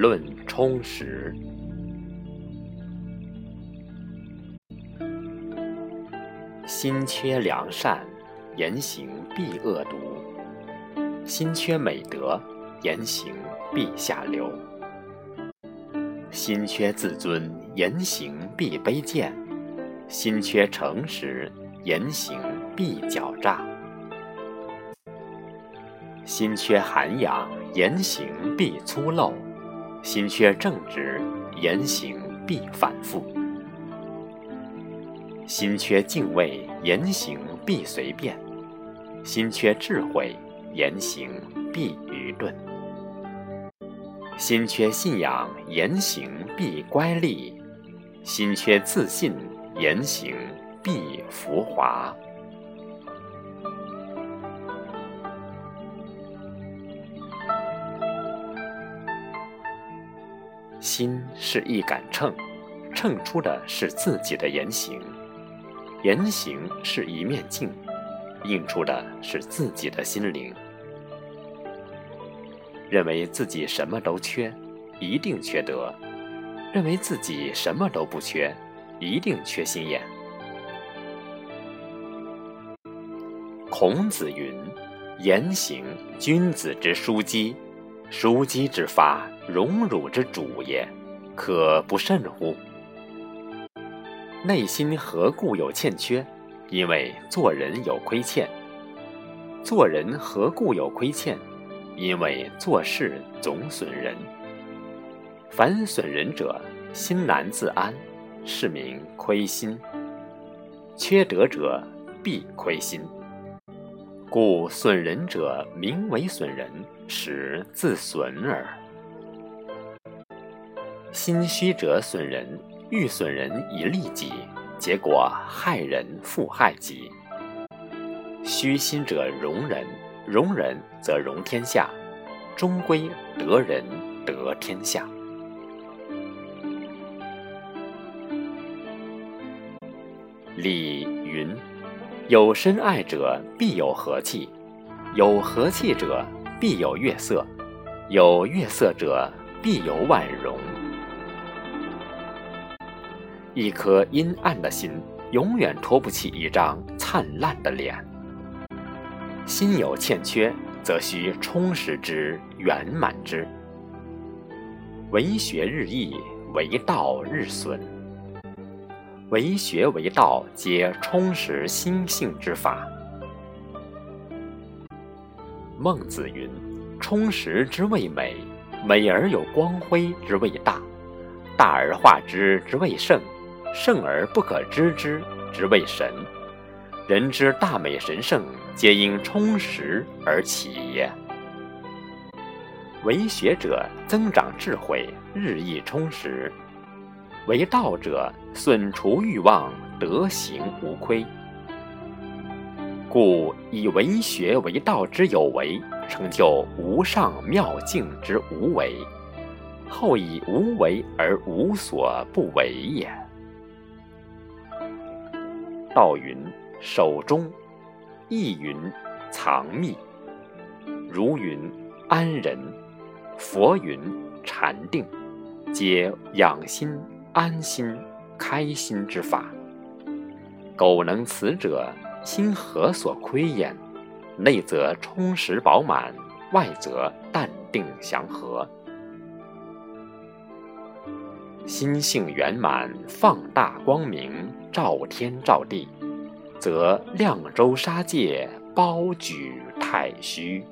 论充实。心缺良善，言行必恶毒；心缺美德，言行必下流；心缺自尊，言行必卑贱；心缺诚实，言行必狡诈；心缺涵养，言行必粗陋；心缺正直，言行必反复；心缺敬畏，言行必随便；心缺智慧，言行必愚钝；心缺信仰，言行必乖戾；心缺自信，言行必浮华。心是一杆秤，秤出的是自己的言行；言行是一面镜，映出的是自己的心灵。认为自己什么都缺，一定缺德；认为自己什么都不缺，一定缺心眼。孔子云：“言行，君子之枢机。”枢机之法，荣辱之主也，可不慎乎？内心何故有欠缺？因为做人有亏欠。做人何故有亏欠？因为做事总损人。凡损人者，心难自安，是名亏心。缺德者必亏心。故损人者，名为损人，实自损耳。心虚者损人，欲损人以利己，结果害人复害己。虚心者容人，容人则容天下，终归得人得天下。礼云。有深爱者，必有和气；有和气者，必有悦色；有悦色者，必有婉容。一颗阴暗的心，永远托不起一张灿烂的脸。心有欠缺，则需充实之，圆满之。为学日益，为道日损。为学为道，皆充实心性之法。孟子云：“充实之谓美，美而有光辉之谓大，大而化之之谓圣，圣而不可知之之谓神。人之大美神圣，皆因充实而起也。为学者增长智慧，日益充实。”为道者，损除欲望，德行无亏。故以为学为道之有为，成就无上妙境之无为；后以无为而无所不为也。道云：守中，意云：藏密。如云：安人。佛云：禅定。皆养心。安心、开心之法，苟能此者，心何所亏焉？内则充实饱满，外则淡定祥和。心性圆满，放大光明，照天照地，则亮州沙界，包举太虚。